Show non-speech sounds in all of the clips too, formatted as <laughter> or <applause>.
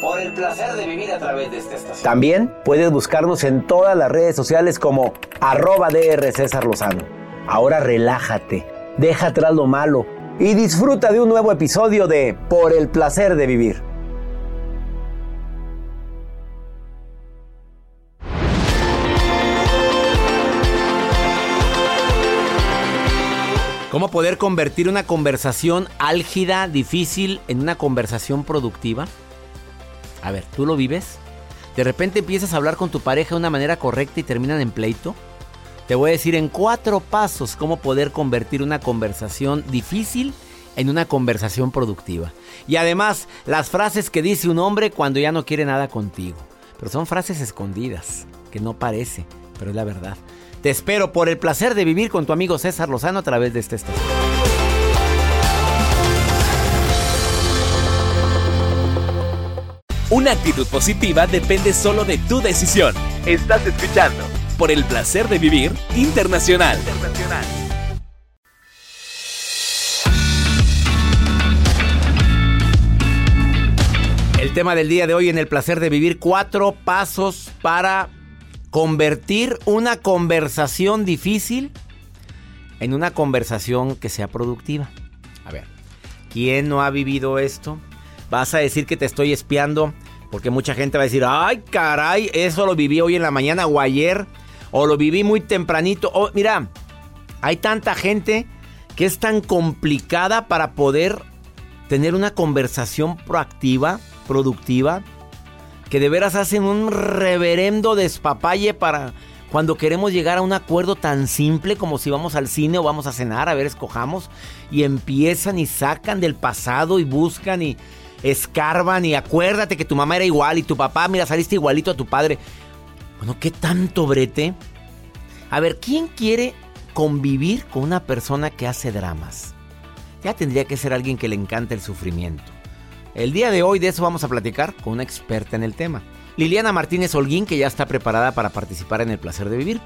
Por el placer de vivir a través de esta estación. También puedes buscarnos en todas las redes sociales como arroba DR César Lozano. Ahora relájate, deja atrás lo malo y disfruta de un nuevo episodio de Por el placer de vivir. ¿Cómo poder convertir una conversación álgida, difícil, en una conversación productiva? A ver, ¿tú lo vives? De repente empiezas a hablar con tu pareja de una manera correcta y terminan en pleito. Te voy a decir en cuatro pasos cómo poder convertir una conversación difícil en una conversación productiva. Y además, las frases que dice un hombre cuando ya no quiere nada contigo. Pero son frases escondidas, que no parece, pero es la verdad. Te espero por el placer de vivir con tu amigo César Lozano a través de este estación. Una actitud positiva depende solo de tu decisión. Estás escuchando por el placer de vivir internacional. El tema del día de hoy en el placer de vivir, cuatro pasos para convertir una conversación difícil en una conversación que sea productiva. A ver, ¿quién no ha vivido esto? Vas a decir que te estoy espiando porque mucha gente va a decir, ay caray, eso lo viví hoy en la mañana o ayer, o lo viví muy tempranito. O, mira, hay tanta gente que es tan complicada para poder tener una conversación proactiva, productiva, que de veras hacen un reverendo despapalle para cuando queremos llegar a un acuerdo tan simple como si vamos al cine o vamos a cenar, a ver, escojamos, y empiezan y sacan del pasado y buscan y escarban y acuérdate que tu mamá era igual y tu papá, mira, saliste igualito a tu padre. Bueno, ¿qué tanto brete? A ver, ¿quién quiere convivir con una persona que hace dramas? Ya tendría que ser alguien que le encanta el sufrimiento. El día de hoy de eso vamos a platicar con una experta en el tema. Liliana Martínez Holguín, que ya está preparada para participar en el placer de vivir.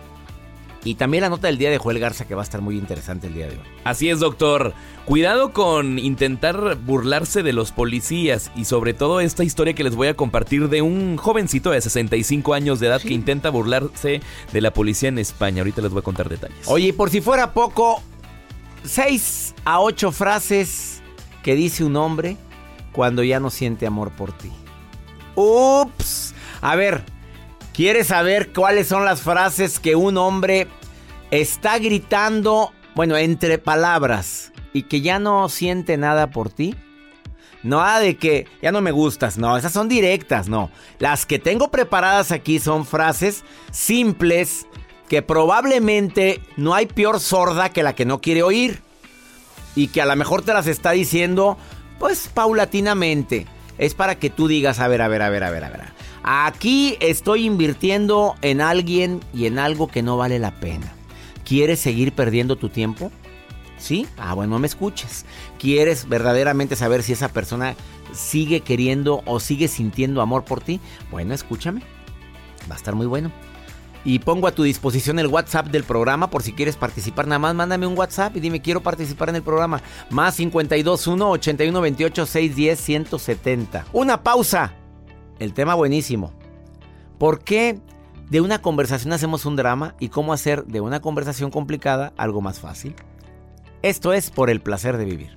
Y también la nota del día de Joel Garza, que va a estar muy interesante el día de hoy. Así es, doctor. Cuidado con intentar burlarse de los policías y sobre todo esta historia que les voy a compartir de un jovencito de 65 años de edad que intenta burlarse de la policía en España. Ahorita les voy a contar detalles. Oye, y por si fuera poco, 6 a 8 frases que dice un hombre cuando ya no siente amor por ti. Ups. A ver, ¿quieres saber cuáles son las frases que un hombre está gritando, bueno, entre palabras y que ya no siente nada por ti? No de que ya no me gustas, no, esas son directas, no. Las que tengo preparadas aquí son frases simples que probablemente no hay peor sorda que la que no quiere oír y que a lo mejor te las está diciendo pues paulatinamente. Es para que tú digas, a ver, a ver, a ver, a ver, a ver. Aquí estoy invirtiendo en alguien y en algo que no vale la pena. ¿Quieres seguir perdiendo tu tiempo? ¿Sí? Ah, bueno, no me escuches. ¿Quieres verdaderamente saber si esa persona sigue queriendo o sigue sintiendo amor por ti? Bueno, escúchame. Va a estar muy bueno. Y pongo a tu disposición el WhatsApp del programa por si quieres participar. Nada más mándame un WhatsApp y dime quiero participar en el programa. Más 521 81 28 610 170. Una pausa. El tema buenísimo. ¿Por qué de una conversación hacemos un drama y cómo hacer de una conversación complicada algo más fácil? Esto es por el placer de vivir.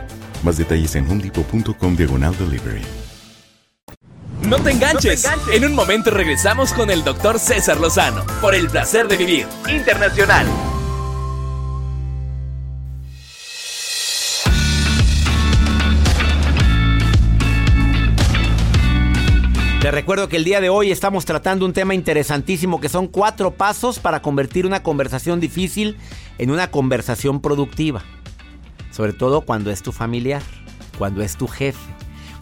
Más detalles en homedepot.com diagonal delivery. No te, enganches. En un momento regresamos con el doctor César Lozano por el placer de vivir internacional. Te recuerdo que el día de hoy estamos tratando un tema interesantísimo que son cuatro pasos para convertir una conversación difícil en una conversación productiva. Sobre todo cuando es tu familiar, cuando es tu jefe,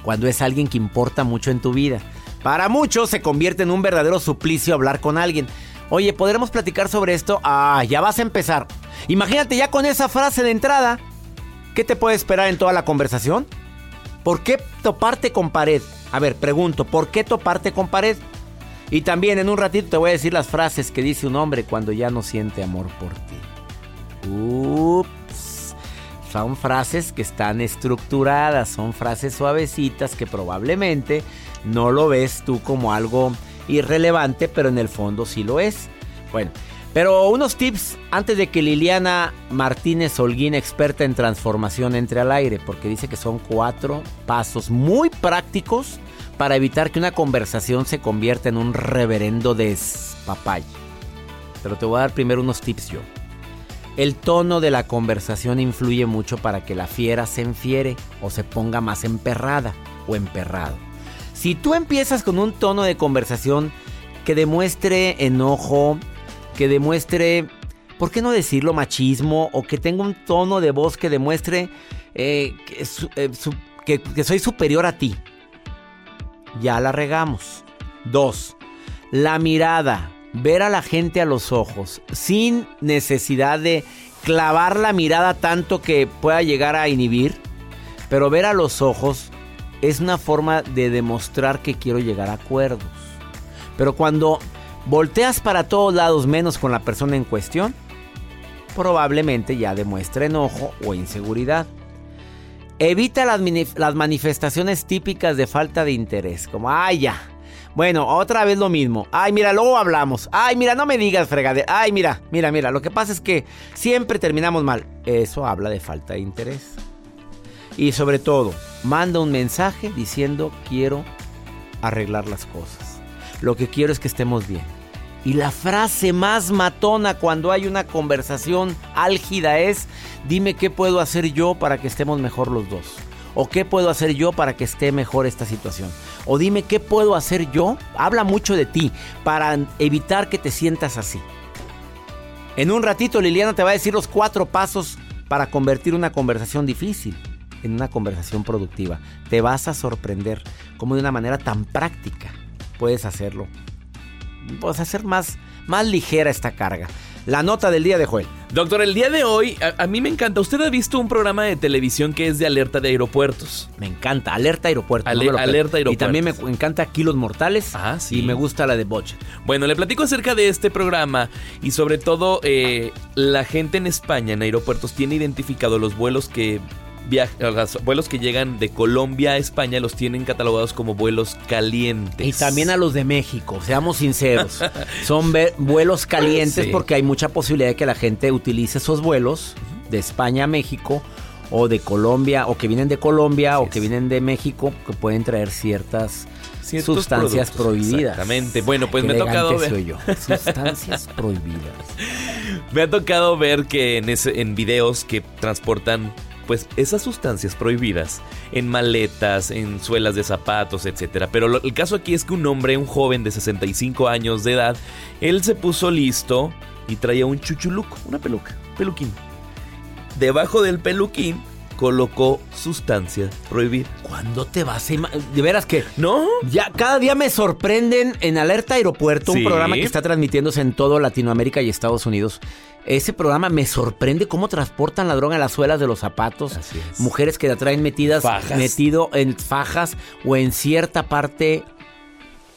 cuando es alguien que importa mucho en tu vida. Para muchos se convierte en un verdadero suplicio hablar con alguien. Oye, ¿podremos platicar sobre esto? Ah, ya vas a empezar. Imagínate ya con esa frase de entrada. ¿Qué te puede esperar en toda la conversación? ¿Por qué toparte con pared? A ver, pregunto, ¿por qué toparte con pared? Y también en un ratito te voy a decir las frases que dice un hombre cuando ya no siente amor por ti. Ups. Son frases que están estructuradas, son frases suavecitas que probablemente no lo ves tú como algo irrelevante, pero en el fondo sí lo es. Bueno, pero unos tips antes de que Liliana Martínez Holguín, experta en transformación, entre al aire, porque dice que son cuatro pasos muy prácticos para evitar que una conversación se convierta en un reverendo despapay. Pero te voy a dar primero unos tips yo. El tono de la conversación influye mucho para que la fiera se enfiere o se ponga más emperrada o emperrado. Si tú empiezas con un tono de conversación que demuestre enojo, que demuestre, ¿por qué no decirlo machismo? O que tenga un tono de voz que demuestre eh, eh, que, que soy superior a ti. Ya la regamos. Dos, la mirada. Ver a la gente a los ojos sin necesidad de clavar la mirada tanto que pueda llegar a inhibir. Pero ver a los ojos es una forma de demostrar que quiero llegar a acuerdos. Pero cuando volteas para todos lados menos con la persona en cuestión, probablemente ya demuestre enojo o inseguridad. Evita las, manifestaciones típicas de falta de interés, como, ay ya, bueno, otra vez lo mismo, ay mira, luego hablamos, ay mira, no me digas fregadera, ay mira, mira, mira, lo que pasa es que siempre terminamos mal, eso habla de falta de interés. Y sobre todo, manda un mensaje diciendo quiero arreglar las cosas. Lo que quiero es que estemos bien. Y la frase más matona cuando hay una conversación álgida es, dime qué puedo hacer yo para que estemos mejor los dos. O qué puedo hacer yo para que esté mejor esta situación. O dime qué puedo hacer yo. Habla mucho de ti para evitar que te sientas así. En un ratito Liliana te va a decir los cuatro pasos para convertir una conversación difícil en una conversación productiva. Te vas a sorprender cómo de una manera tan práctica puedes hacerlo. Puedes hacer más, más ligera esta carga. La nota del día de Joel. Doctor, el día de hoy, a, mí me encanta. Usted ha visto un programa de televisión que es de alerta de aeropuertos. Me encanta, alerta aeropuertos. alerta aeropuertos. Y también me encanta Kilos Mortales. Ah, sí. Y me gusta la de Bosch. Bueno, le platico acerca de este programa y sobre todo eh, la gente en España, en aeropuertos, tiene identificado los vuelos que los vuelos que llegan de Colombia a España los tienen catalogados como vuelos calientes. Y también a los de México, seamos sinceros. <laughs> Son vuelos calientes porque hay mucha posibilidad de que la gente utilice esos vuelos de España a México o de Colombia o que vienen de Colombia o que vienen de México que pueden traer ciertas sustancias prohibidas. Exactamente. Bueno, pues me ha tocado ver. <laughs> Sustancias prohibidas. me ha tocado ver que en, ese, en videos que transportan pues esas sustancias prohibidas en maletas, en suelas de zapatos, etc. Pero el caso aquí es que un hombre, un joven de 65 años de edad, él se puso listo y traía un chuchuluco, una peluca, peluquín. Debajo del peluquín colocó sustancias prohibidas. ¿Cuándo te vas a De veras que. ¿No? Ya cada día me sorprenden en Alerta Aeropuerto, un programa que está transmitiéndose en todo Latinoamérica y Estados Unidos. Ese programa me sorprende cómo transportan la droga en las suelas de los zapatos. Mujeres que la traen metidas, metido en fajas o en cierta parte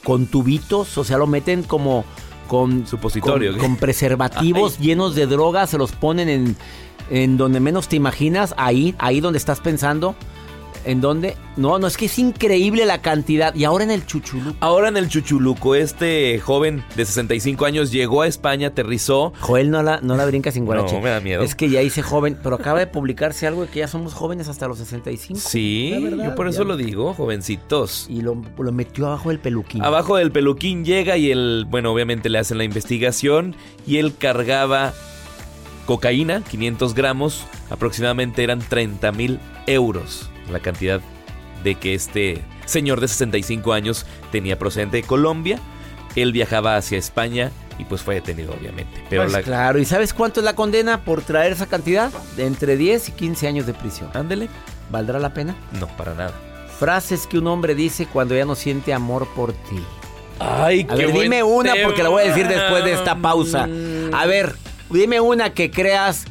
con tubitos, o sea, lo meten como con supositorio, con, preservativos <laughs> llenos de droga, se los ponen en, en donde menos te imaginas, ahí, ahí donde estás pensando. ¿En dónde? No, no, es que es increíble la cantidad. Y ahora en el Chuchuluco. Ahora en el Chuchuluco, este joven de 65 años llegó a España, aterrizó. Joel no la, no la brinca sin guarache. No, me da miedo. Es que ya hice joven, pero acaba de publicarse algo de que ya somos jóvenes hasta los 65. Sí, yo por eso lo digo, jovencitos. Y lo, lo metió abajo del peluquín. Abajo del peluquín llega y él, bueno, obviamente le hacen la investigación y él cargaba cocaína, 500 gramos, aproximadamente eran 30 mil euros la cantidad de que este señor de 65 años tenía procedente de Colombia. Él viajaba hacia España y pues fue detenido obviamente. Pero pues Claro, ¿y sabes cuánto es la condena por traer esa cantidad? De entre 10 y 15 años de prisión. Ándele. ¿Valdrá la pena? No, para nada. Frases que un hombre dice cuando ya no siente amor por ti. Ay, a ver, dime una porque la voy a decir después de esta pausa. A ver, dime una que creas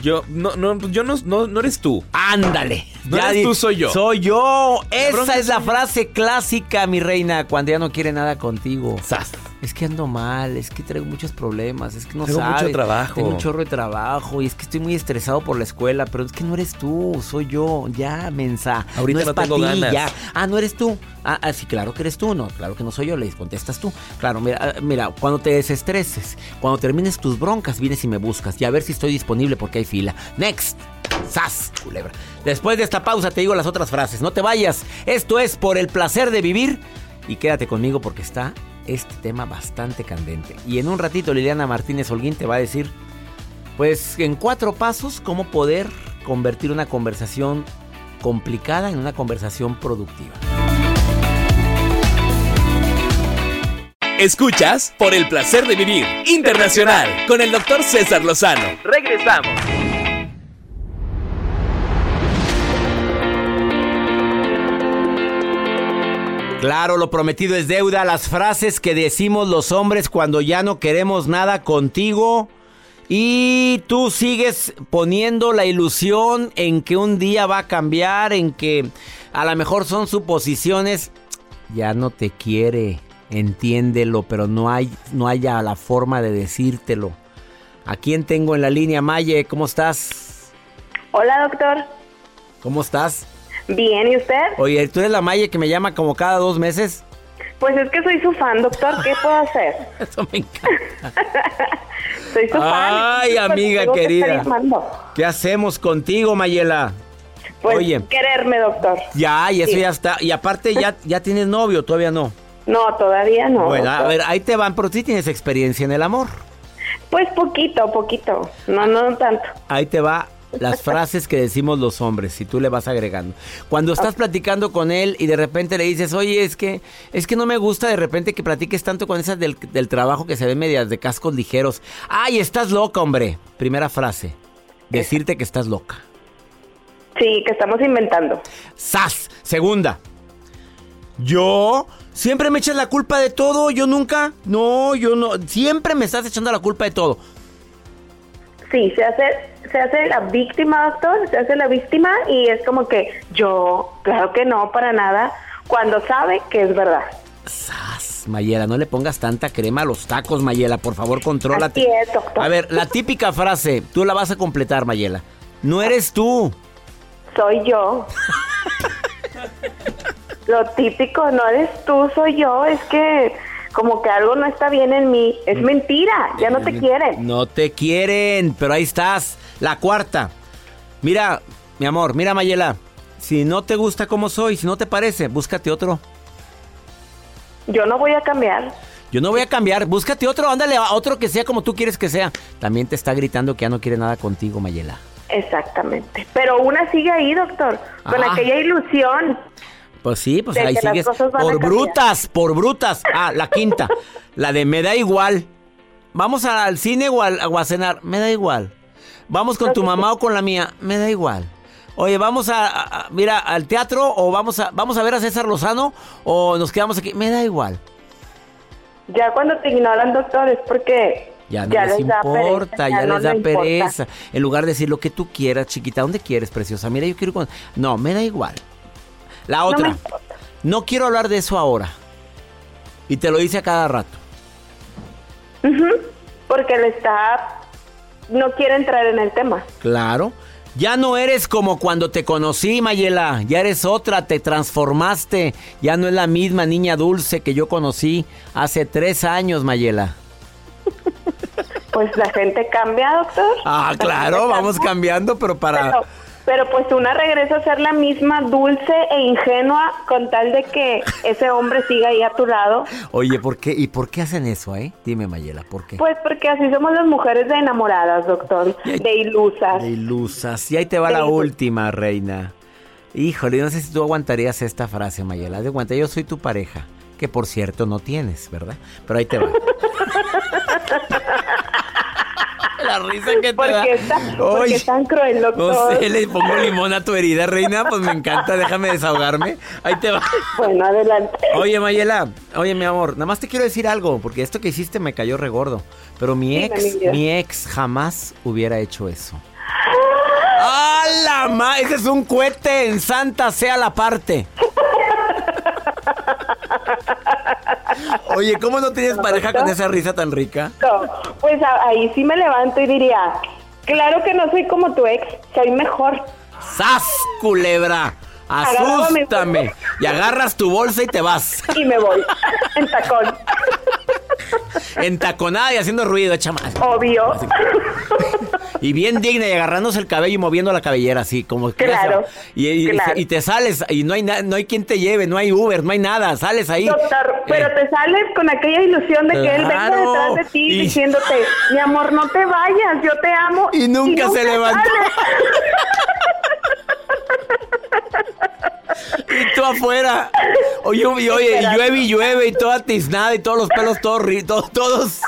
yo no, no, yo no, no, eres tú. Ándale. No eres tú, soy yo. Soy yo. Esa es la frase clásica, mi reina, cuando ya no quiere nada contigo. Es que ando mal, es que traigo muchos problemas, es que no tengo mucho trabajo. Tengo un chorro de trabajo y es que estoy muy estresado por la escuela, pero es que no eres tú, soy yo. Ya, mensa. Ahorita no, tengo ganas. Ya. Ah, no eres tú. Ah, ah, sí, claro que eres tú, no, claro que no soy yo, le contestas tú. Claro, mira, ah, mira, cuando te desestreses, cuando termines tus broncas, vienes y me buscas y a ver si estoy disponible porque hay fila. Next. ¡Sas! Culebra. Después de esta pausa te digo las otras frases. No te vayas. Esto es por el placer de vivir. Y quédate conmigo porque está este tema bastante candente. Y en un ratito Liliana Martínez Holguín te va a decir, pues en cuatro pasos, cómo poder convertir una conversación complicada en una conversación productiva. Escuchas por el placer de vivir internacional con el doctor César Lozano. Regresamos. Claro, lo prometido es deuda. Las frases que decimos los hombres cuando ya no queremos nada contigo. Y tú sigues poniendo la ilusión en que un día va a cambiar, en que a lo mejor son suposiciones. Ya no te quiere, entiéndelo, pero no hay no haya la forma de decírtelo. ¿A quién tengo en la línea, Maye? ¿Cómo estás? Hola, doctor. ¿Cómo estás? Bien, ¿y usted? Oye, ¿tú eres la Maye que me llama como cada dos meses? Pues es que soy su fan, doctor. ¿Qué puedo hacer? <laughs> Eso me encanta. <laughs> soy su fan. Ay, amiga querida. ¿Qué hacemos contigo, Mayela? Pues Oye, quererme, doctor. Ya, y eso ya está. Y aparte, ya, ¿ya tienes novio? ¿Todavía no? No, todavía no. Bueno, a ver, ahí te van, pero sí tienes experiencia en el amor. Pues poquito, poquito. No, no tanto. Ahí te va las frases que decimos los hombres y tú le vas agregando. Cuando estás platicando con él y de repente le dices, oye, es que, es que no me gusta de repente que platiques tanto con esas del, del trabajo que se ven medias de cascos ligeros. Ay, estás loca, hombre. Primera frase. Decirte que estás loca. Sí, que estamos inventando. ¡Sas! Segunda. Yo siempre me echas la culpa de todo, yo nunca. No, yo no. Siempre me estás echando la culpa de todo. Sí, se hace, se hace la víctima, doctor, se hace la víctima y es como que yo, claro que no, para nada, cuando sabe que es verdad. ¡Sas! Mayela, no le pongas tanta crema a los tacos, Mayela. Por favor, contrólate. Así es, doctor. A ver, la típica frase, tú la vas a completar, Mayela. No eres tú. Soy yo. <laughs> Lo típico, no eres tú, soy yo, es que como que algo no está bien en mí. Es mentira, ya no te quieren. No te quieren, pero ahí estás. La cuarta. Mira, mi amor, mira, Mayela. Si no te gusta como soy, si no te parece, búscate otro. Yo no voy a cambiar. Yo no voy a cambiar, búscate otro, ándale a otro que sea como tú quieres que sea. También te está gritando que ya no quiere nada contigo, Mayela. Exactamente. Pero una sigue ahí, doctor, con Ah. aquella ilusión. Pues sí, pues De ahí sigues. Por brutas, por brutas. Ah, la quinta. la de me da igual. Vamos al cine o, al- o a cenar. Me da igual. Vamos con tu mamá o con la mía. Me da igual. Oye, vamos a, a- a- mira, al teatro o vamos a, vamos a ver a César Lozano o nos quedamos aquí. Me da igual. Ya cuando te ignoran, doctor, es porque Ya no les da importa, pereza, ya, no les da importa. pereza. En lugar de decir lo que tú quieras, chiquita, ¿dónde quieres, preciosa? Mira, yo quiero con... No, me da igual. La No otra. me No, quiero hablar de eso ahora. Y te lo dice a cada rato. Porque le está... No quiere entrar en el tema. Claro. Ya no eres como cuando te conocí, Mayela. Ya eres otra, te transformaste. Ya no es la misma niña dulce que yo conocí hace tres años, Mayela. Pues la gente cambia, doctor. Ah, La claro, vamos cambia. cambiando, pero para... Pero, pero pues una regresa a ser la misma dulce e ingenua con tal de que ese hombre siga ahí a tu lado. Oye, ¿por qué? ¿Y por qué hacen eso, eh? Dime, Mayela, ¿por qué? Pues porque así somos las mujeres de enamoradas, doctor, de ilusas. De ilusas. Y ahí te va De la ilusas. última, reina. Híjole, no sé si tú aguantarías esta frase, Mayela. De cuenta, yo soy tu pareja. Que por cierto no tienes, ¿verdad? Pero ahí te va. <laughs> la risa que te ¿Por da. está, Oye, qué tan cruel, no doctor? sé, le pongo limón a tu herida, reina. Pues me encanta, déjame desahogarme. Ahí te va. Bueno, adelante. Oye, Mayela, oye, mi amor, nada más te quiero decir algo, porque esto que hiciste me cayó regordo. Pero mi ex, mi mi ex jamás hubiera hecho eso. ¡Ah, la ma! Ese es un cohete en santa sea la parte. <laughs> Oye, ¿cómo no tienes pareja con esa risa tan rica? No, pues ahí sí me levanto y diría, claro que no soy como tu ex, soy mejor. ¡Sas, culebra! ¡Asústame! Y agarras tu bolsa y te vas. Y me voy en tacón, Entaconada y haciendo ruido, echa más. obvio. Y bien digna y agarrándose el cabello y moviendo la cabellera así, como que Claro, y, y- claro. y te sales y no hay na- no hay quien te lleve, no hay Uber, no hay nada, sales ahí. Doctor, pero Eh, te sales con aquella ilusión de que él venga detrás de ti Y- diciéndote, mi amor, no te vayas, yo te amo. Y nunca se levantó. Y tú afuera. Oye, y, oye, y Esperando. llueve y llueve y toda tiznada y todos los pelos todos todos, todos.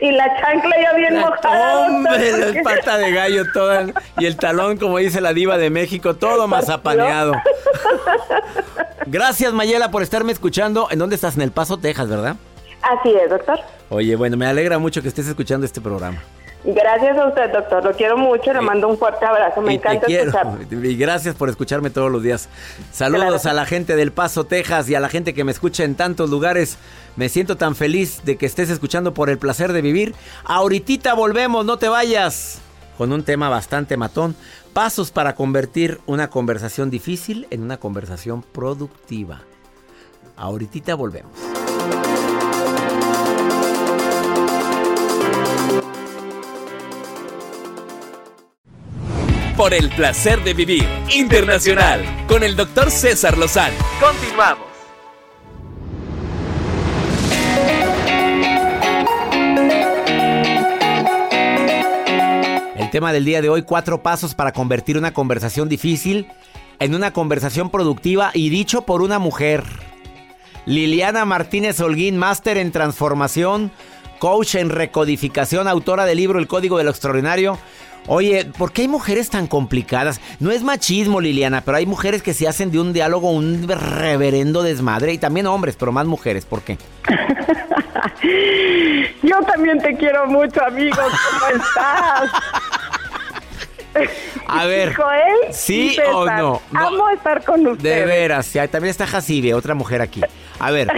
y la chancla ya bien mojada. doctor, Hombre, la pata de gallo toda y el talón, como dice la diva de México, todo mazapaneado. Gracias, Mayela, por estarme escuchando. ¿En dónde estás? En El Paso, Texas, ¿verdad? Así es, doctor. Oye, bueno, me alegra mucho que estés escuchando este programa. Gracias a usted, doctor. Lo quiero mucho. Le mando un fuerte abrazo. Me y te encanta quiero. escuchar. Y gracias por escucharme todos los días. Saludos Claro. a la gente del Paso, Texas y a la gente que me escucha en tantos lugares. Me siento tan feliz de que estés escuchando por el placer de vivir. Ahorita volvemos, no te vayas. Con un tema bastante matón. Pasos para convertir una conversación difícil en una conversación productiva. Ahorita volvemos. por el placer de vivir internacional con el doctor César Lozano. Continuamos. El tema del día de hoy, cuatro pasos para convertir una conversación difícil en una conversación productiva y dicho por una mujer. Liliana Martínez Holguín, máster en transformación, coach en recodificación, autora del libro El Código de lo Extraordinario. Oye, ¿por qué hay mujeres tan complicadas? No es machismo, Liliana, pero hay mujeres que se hacen de un diálogo un reverendo desmadre y también hombres, pero más mujeres. ¿Por qué? <laughs> Yo también te quiero mucho, amigo. ¿Cómo estás? <laughs> A ver, Joel, ¿sí o no? No. Amo estar con ustedes. De veras, también está Jacibe, otra mujer aquí. A ver,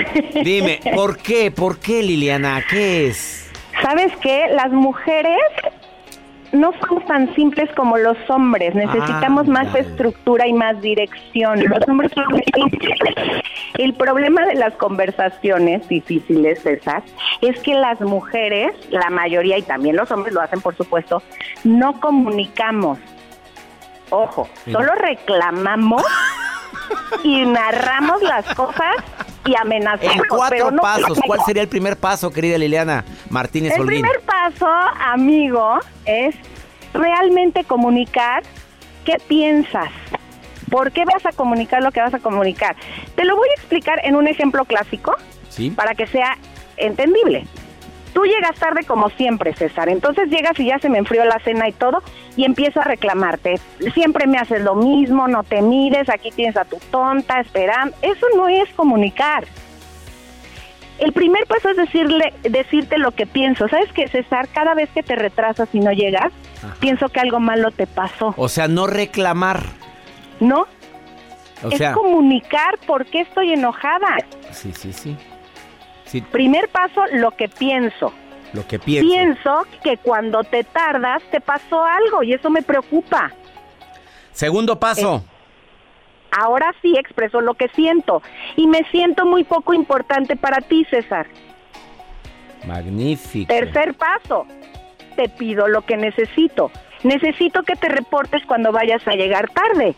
dime, ¿por qué? ¿Por qué, Liliana? ¿Qué es? <laughs> ¿Sabes qué? Las mujeres no somos tan simples como los hombres. Necesitamos Ah, más ya. estructura y más dirección. Los hombres son muy simples. El problema de las conversaciones difíciles, César, es que las mujeres, la mayoría y también los hombres lo hacen, por supuesto, no comunicamos. Ojo, Sí. solo reclamamos y narramos las cosas y amenazamos. En cuatro no pasos, ¿cuál sería el primer paso, querida Liliana Martínez El Holguín? primer paso, amigo, es realmente comunicar qué piensas. ¿Por qué vas a comunicar lo que vas a comunicar? Te lo voy a explicar en un ejemplo clásico Sí. para que sea entendible. Tú llegas tarde como siempre, César. Entonces llegas y ya se me enfrió la cena y todo y empiezo a reclamarte. Siempre me haces lo mismo, no te mires, aquí tienes a tu tonta esperando. Eso no es comunicar. El primer paso es decirle, decirte lo que pienso. ¿Sabes qué, César? Cada vez que te retrasas y no llegas, pienso que algo malo te pasó. O sea, no reclamar. ¿No? O es sea, comunicar por qué estoy enojada. sí, sí, sí. Sí, Primer paso, lo que pienso. lo que pienso. Pienso que cuando te tardas te pasó algo y eso me preocupa. Segundo paso. Ahora sí expreso lo que siento y me siento muy poco importante para ti, César. Magnífico. Tercer paso, te pido lo que necesito. Necesito que te reportes cuando vayas a llegar tarde.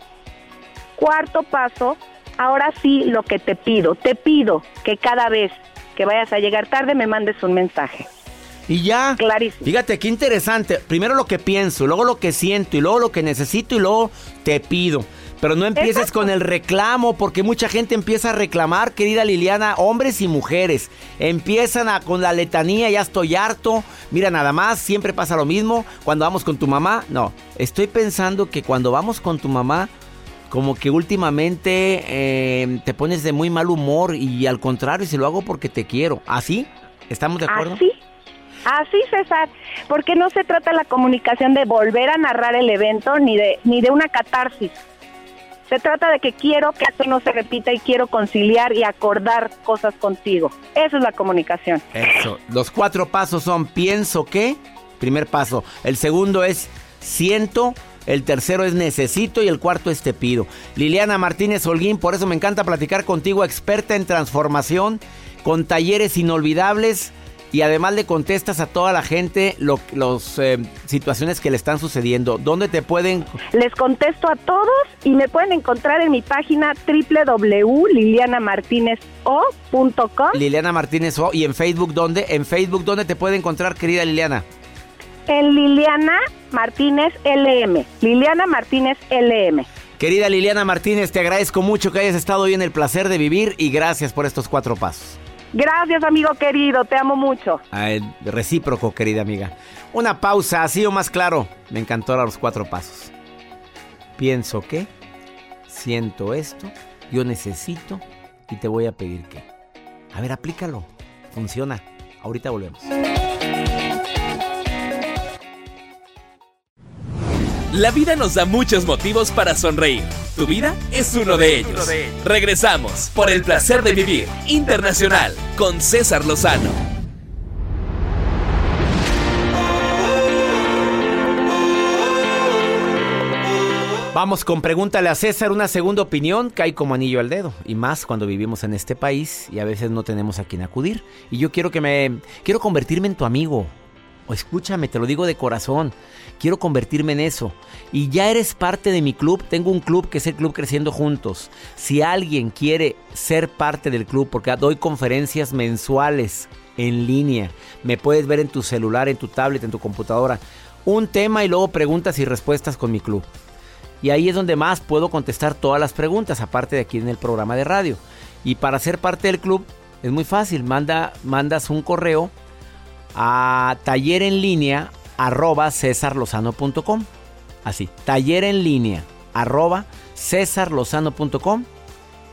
Cuarto paso, ahora sí lo que te pido. Te pido que cada vez que vayas a llegar tarde me mandes un mensaje. Y ya. Clarísimo. Fíjate qué interesante. Primero lo que pienso, luego lo que siento, y luego lo que necesito, y luego te pido. Pero no empieces Exacto. con el reclamo, porque mucha gente empieza a reclamar, querida Liliana, hombres y mujeres. Empiezan a, con la letanía, ya estoy harto. Mira, nada más, siempre pasa lo mismo. Cuando vamos con tu mamá, no. Estoy pensando que cuando vamos con tu mamá, como que últimamente eh, te pones de muy mal humor y al contrario, si lo hago porque te quiero. ¿Así? ¿Estamos de acuerdo? Así, así César, porque no se trata la comunicación de volver a narrar el evento ni de ni de una catarsis. Se trata de que quiero que esto no se repita y quiero conciliar y acordar cosas contigo. Eso es la comunicación. Eso. Los cuatro pasos son pienso que, primer paso. El segundo es siento. El tercero es necesito y el cuarto es te pido. Liliana Martínez Holguín, por eso me encanta platicar contigo, experta en transformación, con talleres inolvidables y además le contestas a toda la gente lo- los eh, situaciones que le están sucediendo. ¿Dónde te pueden Les contesto a todos y me pueden encontrar en mi página www.lilianamartinezo.com. Liliana Martínez O y en Facebook dónde? En Facebook dónde te puede encontrar, querida Liliana. En Liliana Martínez LM. Liliana Martínez LM. Querida Liliana Martínez, te agradezco mucho que hayas estado hoy en el placer de vivir y gracias por estos cuatro pasos. Gracias, amigo querido. Te amo mucho. Ah, eh, recíproco, querida amiga. Una pausa, así o más claro. Me encantó los cuatro pasos. Pienso que, siento esto, yo necesito y te voy a pedir que. A ver, aplícalo. Funciona. Ahorita volvemos. La vida nos da muchos motivos para sonreír. Tu vida es uno de ellos. Regresamos por el placer de vivir internacional con César Lozano. Vamos con Pregúntale a César, una segunda opinión cae como anillo al dedo. Y más cuando vivimos en este país y a veces no tenemos a quien acudir. Y yo quiero que me. Quiero convertirme en tu amigo. Escúchame, te lo digo de corazón. Quiero convertirme en eso. Y ya eres parte de mi club. Tengo un club que es el Club Creciendo Juntos. Si alguien quiere ser parte del club, porque doy conferencias mensuales en línea, me puedes ver en tu celular, en tu tablet, en tu computadora un tema y luego preguntas y respuestas con mi club. Y ahí es donde más puedo contestar todas las preguntas, aparte de aquí en el programa de radio. Y para ser parte del club es muy fácil, Manda, mandas un correo a taller en línea arroba cesarlozano.com. Así, taller en línea arroba cesarlozano.com.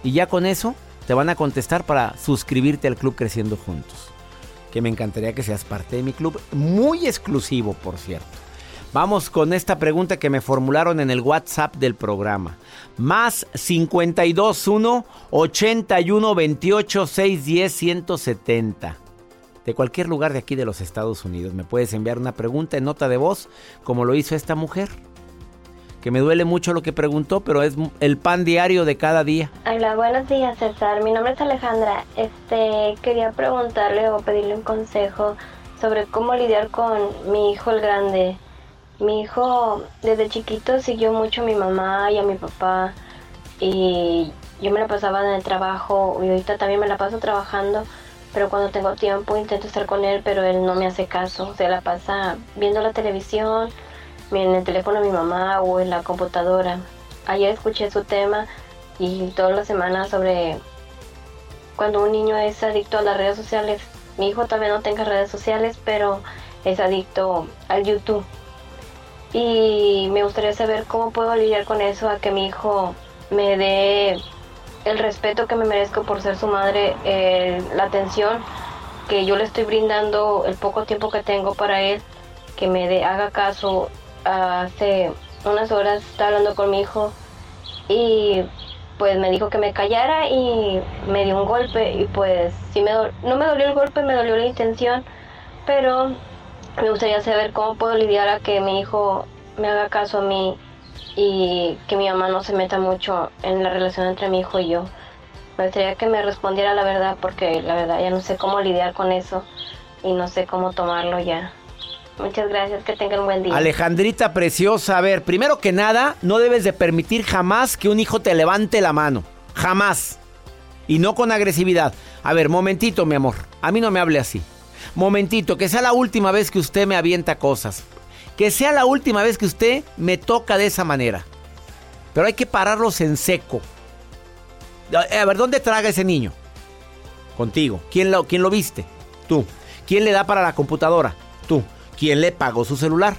Y ya con eso te van a contestar para suscribirte al club Creciendo Juntos. Que me encantaría que seas parte de mi club, muy exclusivo por cierto. Vamos con esta pregunta que me formularon en el WhatsApp del programa. Más 521 81 28 610 170. De cualquier lugar de aquí de los Estados Unidos me puedes enviar una pregunta en nota de voz, como lo hizo esta mujer. Que me duele mucho lo que preguntó, pero es el pan diario de cada día. Hola, buenos días, César. Mi nombre es Alejandra. Este, quería preguntarle o pedirle un consejo sobre cómo lidiar con mi hijo el grande. Mi hijo desde chiquito siguió mucho a mi mamá y a mi papá y yo me la pasaba en el trabajo y ahorita también me la paso trabajando, pero cuando tengo tiempo intento estar con él, pero él no me hace caso, se la pasa viendo la televisión, en el teléfono de mi mamá o en la computadora. Ayer escuché su tema y todas las semanas sobre cuando un niño es adicto a las redes sociales. Mi hijo también no tenga redes sociales, pero es adicto al YouTube y me gustaría saber cómo puedo lidiar con eso, a que mi hijo me dé el respeto que me merezco por ser su madre, la atención que yo le estoy brindando, el poco tiempo que tengo para él, que me dé, haga caso. Hace unas horas estaba hablando con mi hijo y pues me dijo que me callara y me dio un golpe y pues sí me no me dolió el golpe, me dolió la intención, pero me gustaría saber cómo puedo lidiar a que mi hijo me haga caso a mí y que mi mamá no se meta mucho en la relación entre mi hijo y yo. Me gustaría que me respondiera la verdad porque la verdad ya no sé cómo lidiar con eso y no sé cómo tomarlo ya. Muchas gracias, que tengan un buen día. Alejandrita preciosa, a ver, primero que nada, no debes de permitir jamás que un hijo te levante la mano. Jamás. Y no con agresividad. A ver, momentito, mi amor. A mí no me hable así. Momentito, que sea la última vez que usted me avienta cosas. Que sea la última vez que usted me toca de esa manera. Pero hay que pararlos en seco. A ver, ¿dónde traga ese niño? Contigo. ¿Quién lo, quién lo viste? Tú. ¿Quién le da para la computadora? Tú. ¿Quién le pagó su celular?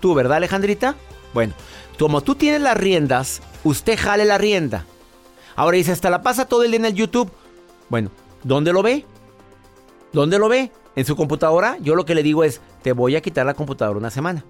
Tú, ¿verdad, Alejandrita? Bueno, como tú tienes las riendas, usted jale la rienda. Ahora dice, hasta la pasa todo el día en el YouTube. Bueno, ¿dónde lo ve? ¿Dónde lo ve? En su computadora, yo lo que le digo es, te voy a quitar la computadora una semana.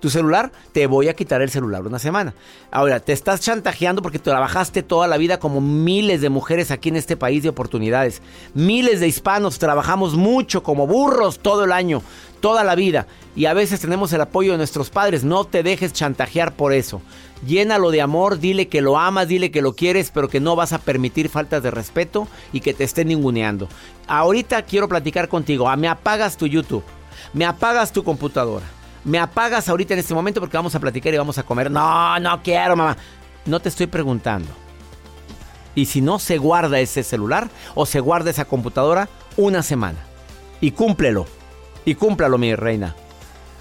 Tu celular, te voy a quitar el celular una semana. Ahora, te estás chantajeando porque trabajaste toda la vida como miles de mujeres aquí en este país de oportunidades. Miles de hispanos trabajamos mucho como burros todo el año, toda la vida. Y a veces tenemos el apoyo de nuestros padres. No te dejes chantajear por eso. Llénalo de amor, dile que lo amas, dile que lo quieres, pero que no vas a permitir faltas de respeto y que te estén ninguneando. Ahorita quiero platicar contigo. Ah, me apagas tu YouTube, me apagas tu computadora, me apagas ahorita en este momento porque vamos a platicar y vamos a comer. No, no quiero, mamá. No te estoy preguntando. Y si no, se guarda ese celular o se guarda esa computadora una semana. Y cúmplelo. Y cúmplalo, mi reina.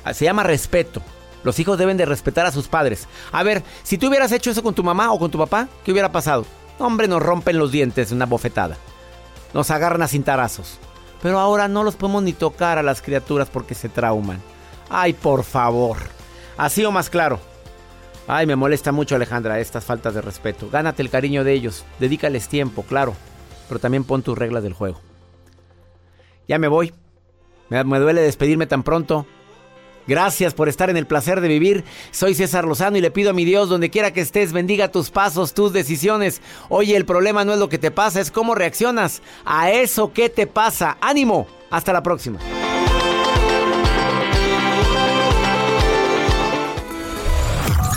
Ah, se llama respeto. Los hijos deben de respetar a sus padres. A ver, si tú hubieras hecho eso con tu mamá o con tu papá, ¿qué hubiera pasado? Hombre, nos rompen los dientes una bofetada. Nos agarran a cintarazos. Pero ahora no los podemos ni tocar a las criaturas porque se trauman. Ay, por favor. Así o más claro. Ay, me molesta mucho Alejandra estas faltas de respeto. Gánate el cariño de ellos. Dedícales tiempo, claro. Pero también pon tus reglas del juego. Ya me voy. Me, duele despedirme tan pronto. Gracias por estar en el placer de vivir. Soy César Lozano y le pido a mi Dios, donde quiera que estés, bendiga tus pasos, tus decisiones. Oye, el problema no es lo que te pasa, es cómo reaccionas a eso que te pasa. Ánimo. Hasta la próxima.